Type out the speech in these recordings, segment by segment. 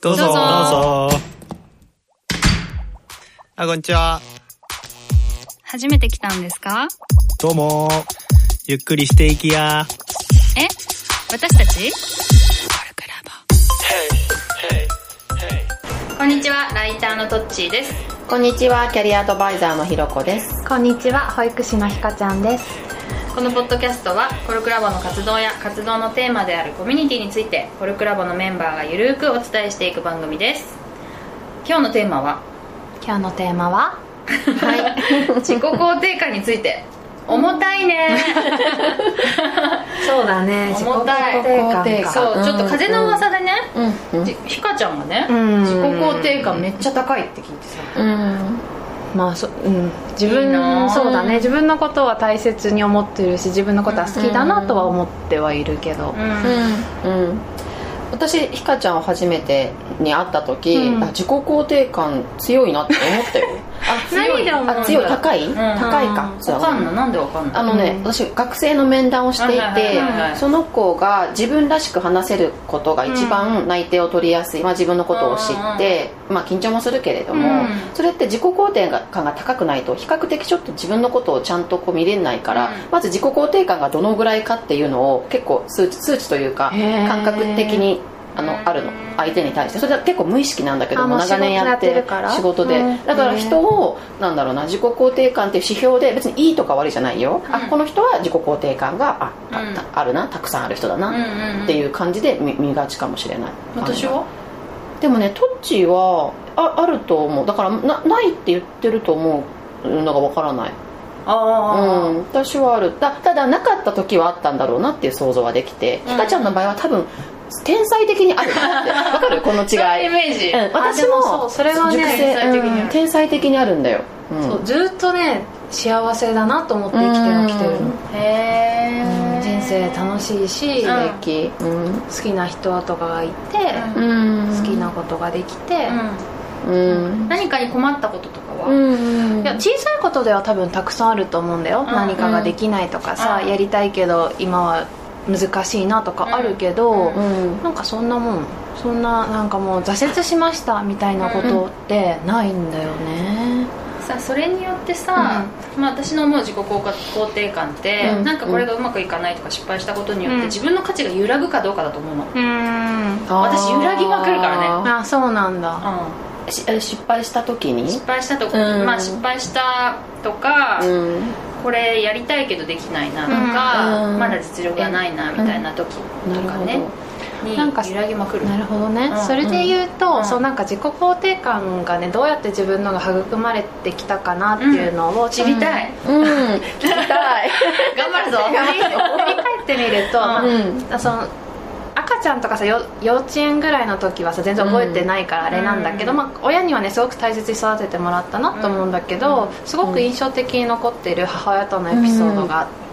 どうぞ。どうぞどうぞ。あ、こんにちは。初めて来たんですか？どうも。ゆっくりしていきや。え？私たち？こんにちは、ライターのトッチーです。こんにちは、キャリアアドバイザーのひろこです。こんにちは保育士のひかちゃんですこのポッドキャストはコルクラボの活動や活動のテーマであるコミュニティについてコルクラボのメンバーがゆるーくお伝えしていく番組です。今日のテーマは？今日のテーマは？はい。自己肯定感について。重たいね。そうだね。重たい。肯定感そうちょっと風の噂でね、うん、うん。じひかちゃんがね、うん。自己肯定感めっちゃ高いって聞いてさ。うん、まあそ、うん、自分そうだね。自分のことは大切に思ってるし自分のことは好きだなとは思ってはいるけど、うんうん、うん。私、ひかちゃんを初めてに会った時、うん。あ自己肯定感強いなって思ったよ。あ何で思う強い、高い、ん。高いか。そう。わかんのなんでわかんのあのね、私学生の面談をしていてその子が自分らしく話せることが一番内定を取りやすい、まあ、自分のことを知って、まあ、緊張もするけれども、うん。それって自己肯定感が高くないと比較的ちょっと自分のことをちゃんとこう見れないから、うん。まず自己肯定感がどのぐらいかっていうのを結構数値数値というか感覚的にあのあるの。相手に対して。それは結構無意識なんだけども長年やって仕事やってるから？仕事で。うん。だから人をなんだろうな自己肯定感っていう指標で別にいいとか悪いじゃないよ、あこの人は自己肯定感がああうん。たあるなたくさんある人だなっていう感じで見見がちかもしれない。私は？でもねトッチーはああると思う。だからなないって言ってると思うのがわからない。あうん、私はある。だただなかった時はあったんだろうなっていう想像はできて、うん。ひかちゃんの場合は多分天才的にあるなって。わかる？この違い。そういうイメージ、うん、あ私でもそそれはね天才的にある。うん天才的にあるんだよ、うん。そうずっとね幸せだなと思って生きてはきてるの、へえ人生楽しいし、うん。好きな人とかがいて、うん。好きなことができて、うん。何かに困ったこととかは、うんいや小さいことでは多分たくさんあると思うんだよ、ん。何かができないとかさ、うん。やりたいけど今は難しいなとかあるけど、うんうん。なんかそんなもんそんななんかもう挫折しましたみたいなことってないんだよね、さそれによってさ、まあ、私の思う自己肯定感って、うん。なんかこれがうまくいかないとか失敗したことによって、うん。自分の価値が揺らぐかどうかだと思うの、うん。私揺らぎまくるからね。あそうなんだ。うしえ失敗した時ん、に？失敗したとか、うん。まあ失敗したとか、うんこれやりたいけどできないなとか、うん。まだ実力がないなみたいな時とかね、になんか揺らぎまくる。なるほどね、うん。それで言うと、うん。そうなんか自己肯定感がねどうやって自分のが育まれてきたかなっていうのを知りたい、うん。聞きたい。頑張るぞ。振り返ってみると、うん。その赤ちゃんとかさよ幼稚園ぐらいの時はさ全然覚えてないからあれなんだけど、うん。まあ、親にはねすごく大切に育ててもらったなと思うんだけど、すごく印象的に残っている母親とのエピソードがあって、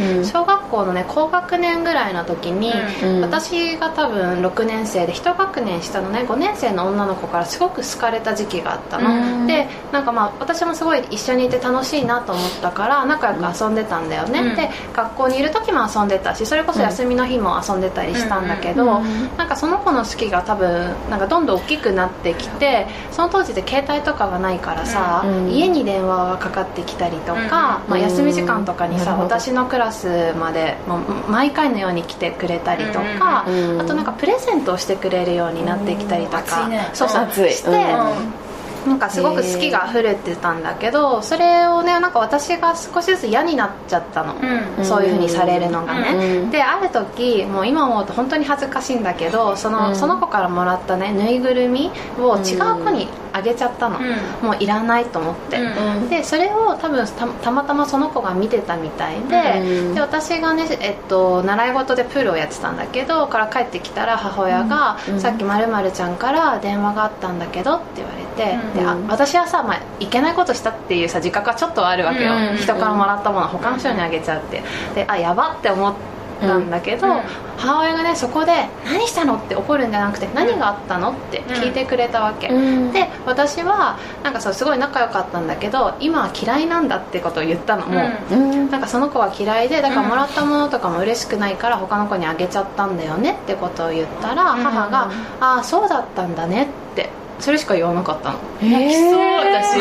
うん。小学校のね高学年ぐらいの時に、うん。私が多分6年生で1学年下のね5年生の女の子からすごく好かれた時期があったの、うん。でなんかまあ私もすごい一緒にいて楽しいなと思ったから仲良く遊んでたんだよね、うん。で学校にいる時も遊んでたしそれこそ休みの日も遊んでたりしたんだけど、うんなんかその子の好きが多分なんかどんどん大きくなってきてその当時で携帯とかがないからさ、うん。家に電話がかかってきたりとか、うん。まあ、休み時間とかにさ、私のクラスまでもう毎回のように来てくれたりとか、あとなんかプレゼントをしてくれるようになってきたりとか、そうそうして、うんなんかすごく好きが溢れてたんだけどそれをねなんか私が少しずつ嫌になっちゃったの、うん。そういうふうにされるのがね、うんである時もう今思うと本当に恥ずかしいんだけどその,、うん。その子からもらったねぬいぐるみを違う子にあげちゃったの、うん。もういらないと思って、うんでそれを多分たたまたまその子が見てたみたいで,、うんで私がね、えっと、習い事でプールをやってたんだけどから帰ってきたら母親が、うんさっきまるちゃんから電話があったんだけど」って言われて、うんであ私はさ、まあ、いけないことしたっていうさ自覚はちょっとあるわけよ、うん人からもらったもの他の人にあげちゃうって。であやばって思ったんだけど、うん母親がねそこで「何したの?」って怒るんじゃなくて「何があったの?」って聞いてくれたわけ、うん。で私はなんかそうすごい仲良かったんだけど今は嫌いなんだってことを言ったのもう、うん。なんかその子は嫌いでだからもらったものとかも嬉しくないから他の子にあげちゃったんだよねってことを言ったらうん母が「ああそうだったんだね」ってそれしか言わなかったの。泣きそう私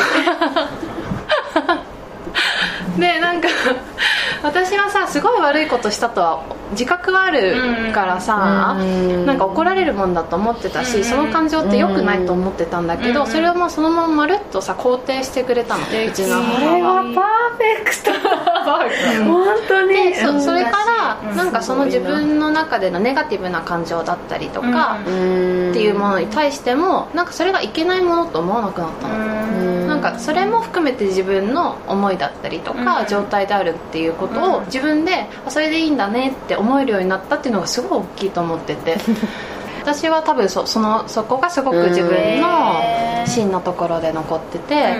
でなんか私はさすごい悪いことしたとは自覚はあるからさ、うん。なんか怒られるもんだと思ってたし、うん。その感情って良くないと思ってたんだけど、うん。それをもうそのまままるっとさ肯定してくれたのうちの母それははパーフェクト。本当に。でそそれからうん。なんかその自分の中でのネガティブな感情だったりとかうん。っていうものに対してもなんかそれがいけないものと思わなくなったの、うん。なんかそれも含めて自分の思いだったりとか、うん。状態であるっていうことをうん自分であそれでいいんだねって思えるようになったっていうのがすごい大きいと思ってて。私は多分そそのそこがすごく自分の芯のところで残ってて、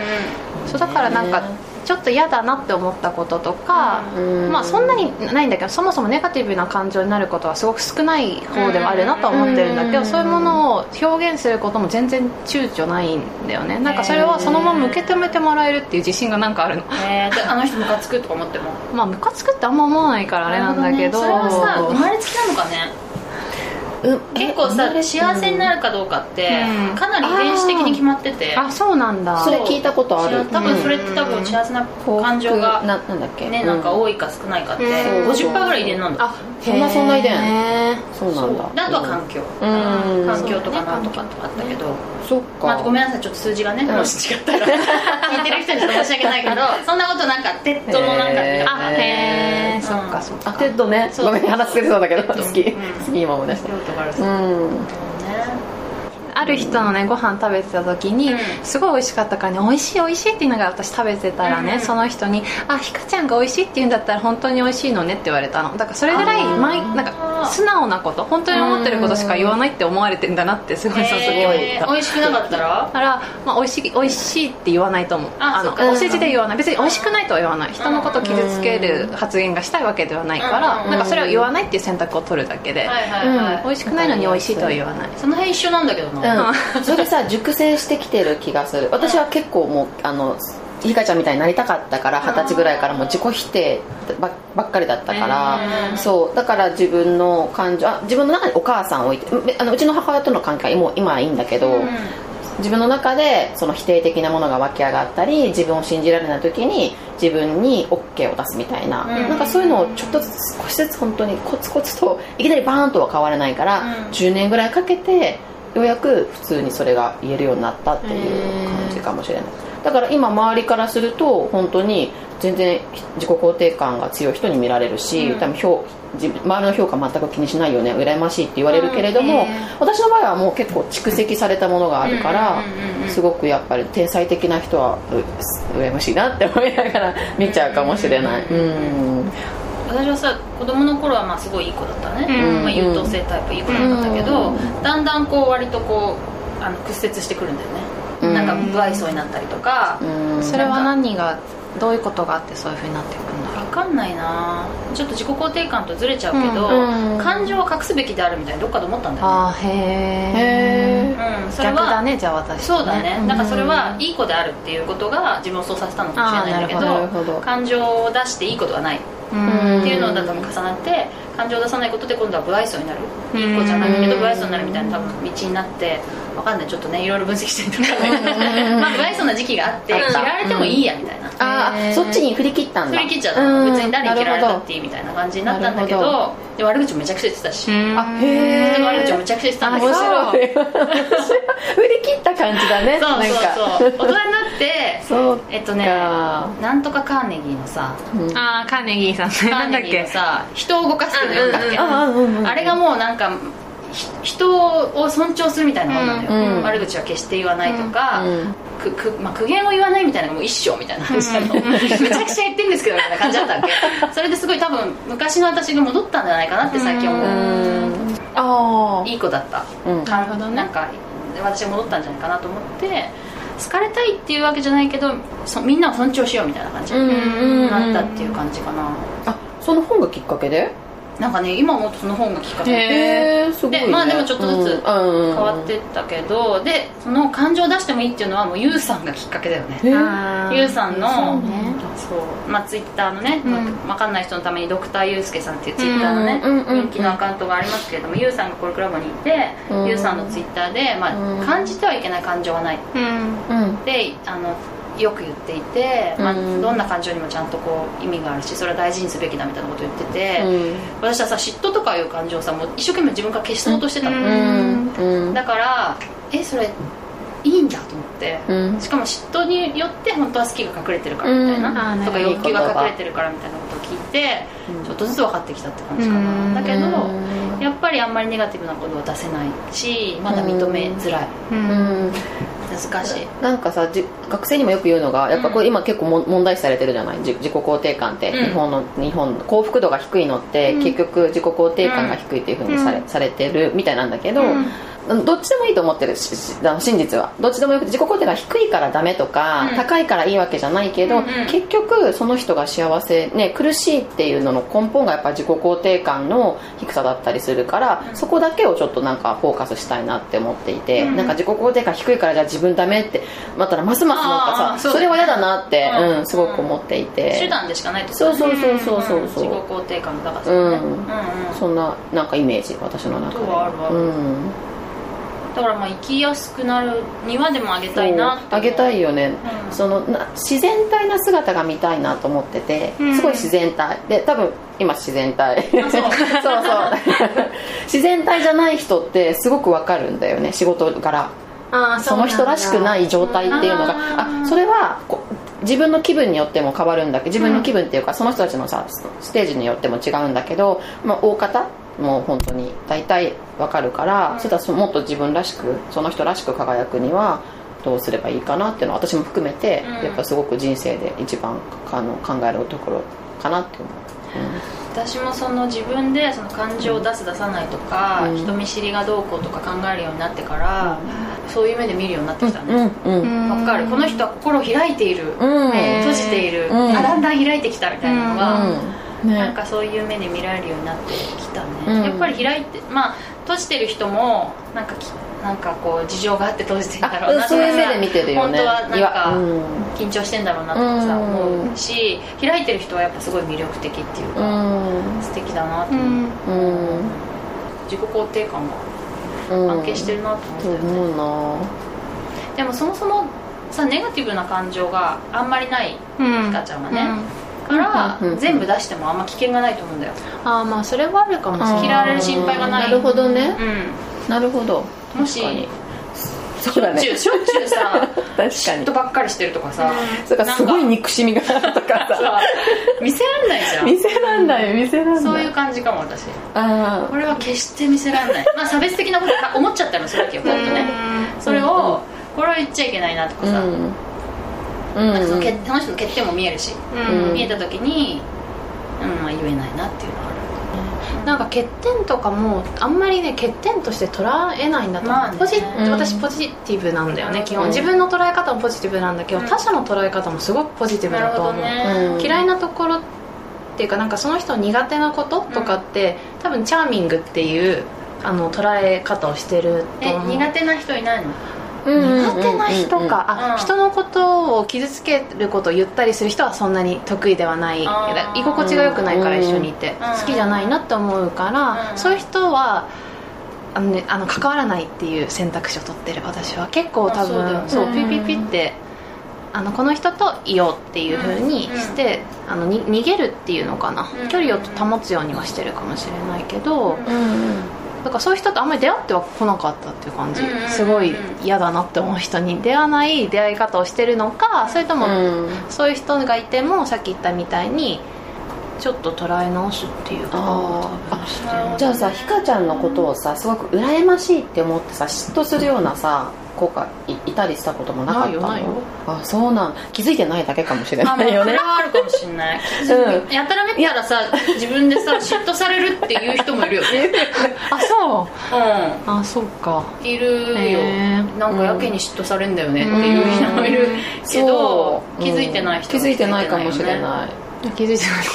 そうだからなんかちょっと嫌だなって思ったこととか、うん。まあそんなにないんだけどそもそもネガティブな感情になることはすごく少ない方ではあるなとは思ってるんだけど、うん。そういうものを表現することも全然躊躇ないんだよね。なんかそれをそのまま受け止めてもらえるっていう自信がなんかあるの。えーであの人ムカつくとか思っても。まあムカつくってあんま思わないからあれなんだけど。それはさ生まれつきなのかね。うん結構さ幸せになるかどうかってうん。かなり遺伝子的に決まってて。あそうなんだ。それ聞いたことある。多分それって多分幸せな感情がななんだっけ？ねなんか多いか少ないかってうん。50%ぐらい遺伝なんだあそんなそんな遺伝そうなんだ。であとは環境。うん。環境とかなんとかとかあったけど。そっか、まあ、ごめんなさいちょっと数字がね、うん。もし違ったら。聞いてる人にちょっと申し訳ないけど そんなことなんか TED のなんかあへえうん。そっかそっか。あ TED ね。そう。ごめん話してそうだけど好き。うん。好き今思い出した。用途があるそう。うん。ねある人のねご飯食べてた時に、うん。すごい美味しかったからね美味しい美味しいって言いながら私食べてたらね、うん。その人に「あひかちゃんが美味しいって言うんだったら本当に美味しいのね」って言われたの。だからそれぐらい毎なんか素直なこと本当に思ってることしか言わないって思われてんだなってすごいその時思っえー。た、美味しくなかったら？だから、まあ、美味しい美味しいって言わないと思う。のあそっか。お世辞で言わない。別に美味しくないとは言わない。人のことを傷つける発言がしたいわけではないからうんなんかそれを言わないっていう選択を取るだけで。はいはいはい、美味しくないのに美味しいとは言わない。その辺一緒なんだけどな、うん、それさ熟成してきてる気がする。私は結構もうあのひかちゃんみたいになりたかったから二十歳ぐらいからもう自己否定ばばっかりだったから、うん。そうだから自分の感情あ自分の中にお母さんを置いてうあのうちの母親との関係はもう今はいいんだけど、うん。自分の中でその否定的なものが湧き上がったり自分を信じられない時に自分に OK を出すみたいな、うん。なんかそういうのをちょっとずつ少しずつ本当にコツコツといきなりバーンとは変わらないから、うん。10年ぐらいかけてようやく普通にそれが言えるようになったっていう感じかもしれない。だから今周りからすると本当に全然自己肯定感が強い人に見られるし、うん。多分評周りの評価全く気にしないよね。羨ましいって言われるけれども、うん私の場合はもう結構蓄積されたものがあるから、うんすごくやっぱり天才的な人はう羨ましいなって思いながら見ちゃうかもしれないうん私はさ子供の頃はまあすごいいい子だったね、うん。まあ、優等生タイプいい子だったんだけど、うん。だんだんこう割とこうあの屈折してくるんだよね、うん。なんか不愛想になったりとか、うん。それは何がどういうことがあってそういうふうになっていくんだろう？分かんないな。ちょっと自己肯定感とずれちゃうけど、うん。感情を隠すべきであるみたいにどっかで思ったんだよね。あーへえへうん、それは逆だねじゃあ私そうだね、うん。なんかそれはいい子であるっていうことが自分をそうさせたのかもしれないんだけどど感情を出していいことはない。うんっていうのだと重なって感情を出さないことで今度は不愛想になる。いい子じゃない。けど不愛想になるみたいな多分道になってわかんない。ちょっとねいろいろ分析してみたらまあ不愛想な時期があって嫌われてもいいやみたいな。ああそっちに振り切ったんだ。振り切っちゃった。うん。別に誰に嫌われたっていいみたいな感じになったんだけどで悪口もめちゃくちゃ言ってたし。うん。あへ人の悪口めちゃくちゃ言ってたんだけど。面白い。振り切った感じだね。そうそうそう。大人になってそうえっとねかなんとかカーネギーのさ。うん。ああカーネギーさん。ね カーなんだっけネギーのさ人を動かすって読んだっけ、うんうんあれがもうなんかひ人を尊重するみたいなもんなのよ、うん。悪口は決して言わないとか、うんくくまあ、苦言を言わないみたいなのがもう一生みたいな話なの、めちゃくちゃ言ってんですけどみたいな感じだったわけ。それですごい多分昔の私が戻ったんじゃないかなって最近思う、うん。ああいい子だった、うん。かなるほどね。なんか私が戻ったんじゃないかなと思って好かれたいっていうわけじゃないけどそみんなを尊重しようみたいな感じうんうんうんになったっていう感じかな、あその本がきっかけで？なんかね今思うとその本がきっかけ。でね、でまあでもちょっとずつ変変わってったけど、でその感情を出してもいいっていうのはもうユウさんがきっかけだよね。へあー。ユウさんのそうね。そうまあツイッターのね、うん。わかんない人のためにドクターユウスケさんっていうツイッターのね、うんうんうんうん。人気のアカウントがありますけれどもユウさんがコルクラボにいて、うん。ユウさんのツイッターで、まうん。あ、感じてはいけない感情はない。であのよく言っていて、まあうんどんな感情にもちゃんとこう意味があるしそれは大事にすべきだみたいなことを言ってて、うん。私はさ嫉妬とかいう感情をさもう一生懸命自分から消そうとしてたの、うん。うん。だからえそれいいんだと思って、うん。しかも嫉妬によって本当は好きが隠れてるからみたいな、うんとか欲求が隠れてるからみたいなことを聞いて、ちょっとずつ分かってきたって感じかな、うん。だけど、うん。やっぱりあんまりネガティブなことは出せないしまだ認めづらい、ううんん難しい。なんかさじ学生にもよく言うのがやっぱこれ今結構も問題視されてるじゃない？じ自己肯定感って、うん。日本の日本の幸福度が低いのって、うん。結局自己肯定感が低いっていうふうにされ,、うん。されてるみたいなんだけど、うんどっちでもいいと思ってるし真実は。どっちでもよく自己肯定感が低いからダメとか、うん。高いからいいわけじゃないけど、うん。うん結局その人が幸せ、ね、苦しいっていうのの根本がやっぱ自己肯定感の低さだったりするから、うん。そこだけをちょっとなんかフォーカスしたいなって思っていて、うん。なんか自己肯定感低いからじゃあ自分ダメってまったらますますなんあかさーそれは嫌だなって、うん。うんすごく思っていて、手段でしかないってそうそうそうそうそう自己肯定感の高さうん。ねうんうん。そんななんかイメージ私の中で。そうあるあるうんだからまあ生きやすくなるにはでもあげたいなあげたいよね、うん。そのな自然体な姿が見たいなと思ってて、うん。すごい自然体。で多分今自然体。そう。そうそう。自然体じゃない人ってすごくわかるんだよね仕事柄あーその人らしくない状態っていうのが。うんあそれは自分の気分によっても変わるんだけど自分の気分っていうか、その人たちのさステージによっても違うんだけど、まあ、大方もう本当に大体わかるから、うん。それとはもっと自分らしくその人らしく輝くにはどうすればいいかなっていうのは私も含めて、うん。やっぱすごく人生で一番あの考えるところかなって思う、私もその自分でその感情を出す出さないとか、うん。人見知りがどうこうとか考えるようになってから、そういう目で見るようになってきたうんねうんうん。わ、かる。この人は心を開いている、うん。閉じている、だんだん開いてきたみたいなのが、うんね。なんかそういう目で見られるようになってきたね、うん。やっぱり開いてまあ閉じてる人もなんかきなんかこう事情があって閉じてるんだろうなあそういう目で見てるよね。本当はなんか緊張してんだろうなとかさ、うん。思うし開いてる人はやっぱすごい魅力的っていううか、ん。素敵だなとう思う、んうん。自己肯定感がうん。関係してるなと思ったとよね、思うな。でもそもそもさネガティブな感情があんまりないうん。ひかちゃんはね、うんから、うんうん全部出してもあんま危険がないと思うんだよ。ああまあそれはあるかもしれない。嫌われる心配がない。なるほどね。うなるほど。んもしそうだねょっちゅうしょっちゅうさ確かに。嫉妬ばっかりしてるとかさ、それからすごい憎しみがあるとかさ。さ見せらんないじゃん。店なん。だよ店なんだよそういう感じかも私。あこれは決して見せらんない。まあ差別的なことか思っちゃったのするわけよパッとねそれをこれは言っちゃいけないなとかさ、うんなんかその欠その人の欠点も見えるし、うん。見えた時に、うんまあ、言えないなっていうのはある。なんか欠点とかもあんまりね欠点として捉えないんだと思う、まあね。ポジうん私ポジティブなんだよね基うん。本。自分の捉え方もポジティブなんだけど、うん。他者の捉え方もすごくポジティブだと思う、うん嫌いなところっていうかなんかその人苦手なこととかって、多分チャーミングっていうあの捉え方をしてるとえ思う。苦手な人いないの？苦手な人か、人のことを傷つけることを言ったりする人はそんなに得意ではない。居心地が良くないからうん一緒にいて、ん。好きじゃないなって思うから、うん。そういう人はあの、ね、あの関わらないっていう選択肢を取ってる私は結構多分。そううんピピピってあのこの人といようっていうふうにして、あのに逃げるっていうのかな、うん。距離を保つようにはしてるかもしれないけど、うんうんだからそういう人とあんまり出会っては来なかったっていう感じ、うんうんうんうん。すごい嫌だなって思う人に。出会わない出会い方をしてるのかそれとも、うん。そういう人がいてもさっき言ったみたいにちょっと捉え直すっていうかじゃあさひかちゃんのことをさすごく羨ましいって思ってさ嫉妬するようなさ子がいいたりしたこともなかったの？あそうなん。気づいてないだけかもしれないよね。それはあるかもしれない、うん。やたらめったらさ自分でさ嫉妬されるっていう人もいるよね。あそう。うあそうか。んいるよ。なんかやけに嫉妬されんだよねっていう人もいる。けど気づいてない人気づいてないかもしれいない。気づいてない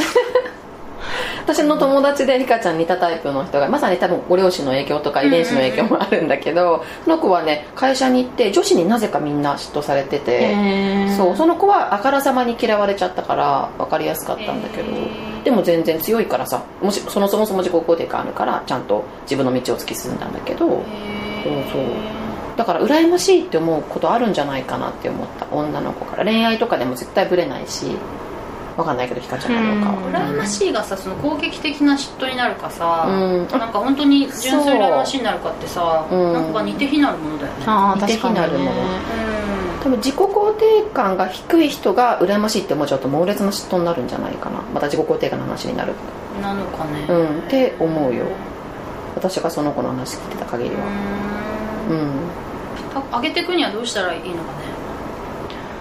私の友達でリカちゃん似たタイプの人がまさに多分ご両親の影響とか遺伝子の影響もあるんだけど、その子はね会社に行って女子になぜかみんな嫉妬されててそうその子はあからさまに嫌われちゃったから分かりやすかったんだけどでも全然強いからさもしそもそも自己肯定感あるからちゃんと自分の道を突き進んだんだけどそうそう。だから羨ましいって思うことあるんじゃないかなって思った女の子から。恋愛とかでも絶対ブレないし分かんないけどひかちゃんかどうかは。うん。羨ましいがさその攻撃的な嫉妬になるかさ、うん。なんか本当に純粋羨ましいになるかってさ、う。ん。なんか似て非なるものだよね。似て非なるもの。う多分自己肯定感が低い人が羨ましいって思っちゃうと猛烈な嫉妬になるんじゃないかな。また自己肯定感の話になる。んなのかね。うん。って思うよ。私がその子の話聞いてた限りは。ううん。ん上げていくにはどうしたらいいのかね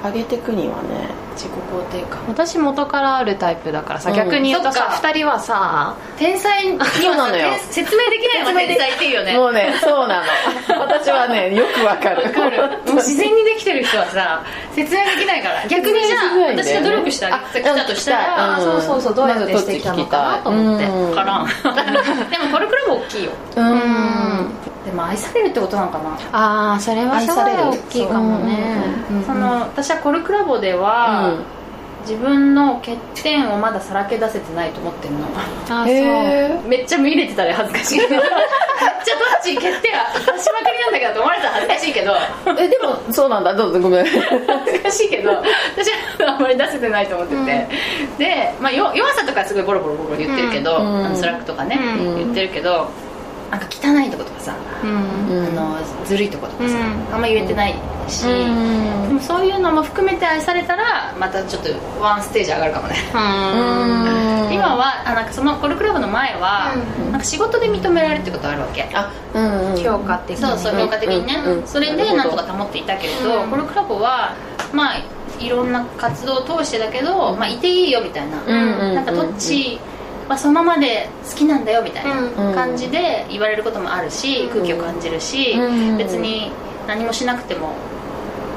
上げてくにはね自己肯定感。私元からあるタイプだからさ、うん。逆に言うとさそっか。2人はさ天才にはそうなのよ天 説明できないのが天才っていうよね。もうねそうなの。私はねよくわかる。わかる。もう自然にできてる人はさ説明できないから。逆にじゃあ私が努力してあげてきたとしたら、あそうそうそうどうやってしてきたのかなと思って。うんから。ん。でもコルクラブ大きいよ。うんでも愛されるってことなのかな。ああそれはすごい大きいかもね。う。んその私はコルクラボでは、自分の欠点をまださらけ出せてないと思ってるの。あー へめっちゃ見れてたら恥ずかしい。めっちゃどっち欠点は出しまくりなんだけどと思われたら恥ずかしいけど。えでもそうなんだ。どうぞごめん。恥ずかしいけど私はあんまり出せてないと思ってて、で、まあ、よ弱さとかはすごいボロボロボロ言ってるけど、うん。あのスラックとかね、うん。言ってるけどなんか汚いとことかさ、うん。うんあのずるいとことかさ、うん。あんま言えてないし、でもそういうのも含めて愛されたらまたちょっとワンステージ上がるかもね、うん。今はあなんかそのコルクラブの前は、うん。なんか仕事で認められるってことあるわけ。あうんうん。評価的にそうそう評価的にね、それでなんとか保っていたけれど、うん。コルクラブはまあいろんな活動を通してだけど、まあ、いていいよみたいな、なんかどっちはそのままで好きなんだよみたいうん。な感じで言われることもあるし、空気を感じるし、うん。別に何もしなくても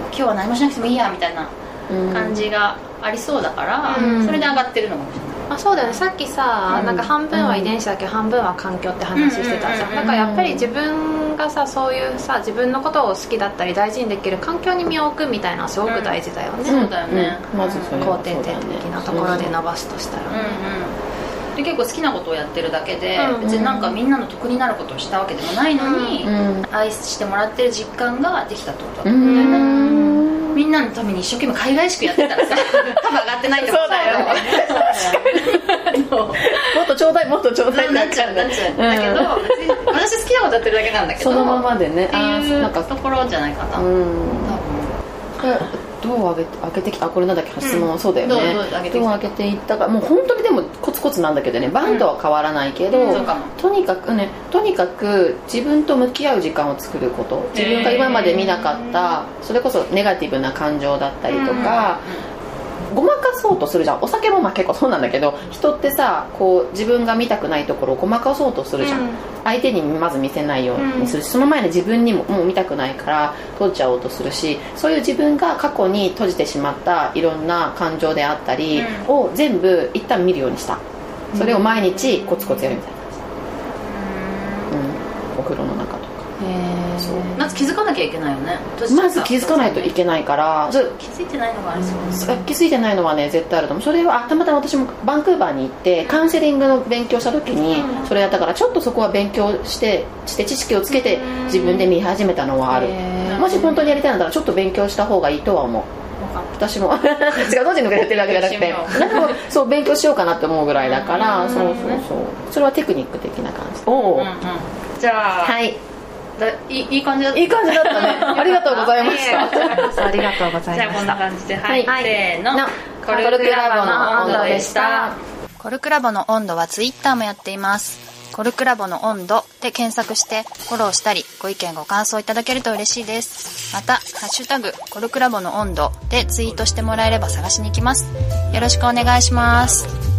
今日は何もしなくてもいいやみたいなうん。感じがありそうだから、うん。それで上がってるのかもしれない。あそうだよね。さっきさ、うん。なんか半分は遺伝子だけど半分は環境って話してたじゃん、うんだからやっぱり自分がさそういうさ自分のことを好きだったり大事にできる環境に身を置くみたいなのはすごく大事だよね、そうだよね。うん。まずそれは肯定的なところで伸ばすとしたら、うんうんで結構好きなことをやってるだけで、うんうん。別になんかみんなの得になることをしたわけでもないのに、うん愛してもらってる実感ができたってことだうと思うん。だよね、んみんなのために一生懸命海外しくやってたらさ 多分上がってないってことだよ。そうもっとちょうだいもっとちょうだい。なっちゃうなっちゃう。だけど、私好きなことやってるだけなんだけどそのままでね。ってあいうーなんか。ところじゃないかな、うん。多分どう上げて上げてきたあこれなんだっけ質問。はそうだよね、どうどう上げてきたどう上げていったか。もう本当にでもコツコツなんだけどねバンドは変わらないけど、うんとにかくねとにかく自分と向き合う時間を作ること。自分が今まで見なかったそれこそネガティブな感情だったりとか、ごまかそうとするじゃん。お酒もまあ結構そうなんだけど人ってさこう自分が見たくないところをごまかそうとするじゃん、うん。相手にまず見せないようにするし、その前に自分にももう見たくないから閉じちゃおうとするしそういう自分が過去に閉じてしまったいろんな感情であったりうん。を全部一旦見るようにした。それを毎日コツコツやるみたいな感じ、うん、お風呂の中とかへそうまず気づかなきゃいけないよね。まず気づかないといけないから。気づいてないのがありそうです。気づいてないのはね絶対あると思う。それはあたまたま私もバンクーバーに行ってカウンセリングの勉強した時にそれやったからちょっとそこは勉強してして知識をつけて自分で見始めたのはある。もし本当にやりたいんだったらちょっと勉強した方がいいとは思う。私も。違う同時にやってるわけじゃなくて。そう勉強しようかなって思うぐらいだからうん。そうそうそう。それはテクニック的な感じ。おお、うんうん。じゃあ、はいだいいいい感じだった。いい感じだったね。ありがとうございました。ありがとうございじゃあこんなました感じではい、はい。せーの。のコルクラボの温度でした。コルクラボの温度はツイッターもやっています。コルクラボの温度で検索してフォローしたりご意見ご感想いただけると嬉しいです。また「ハッシュタグコルクラボの温度」でツイートしてもらえれば探しに行きます。よろしくお願いします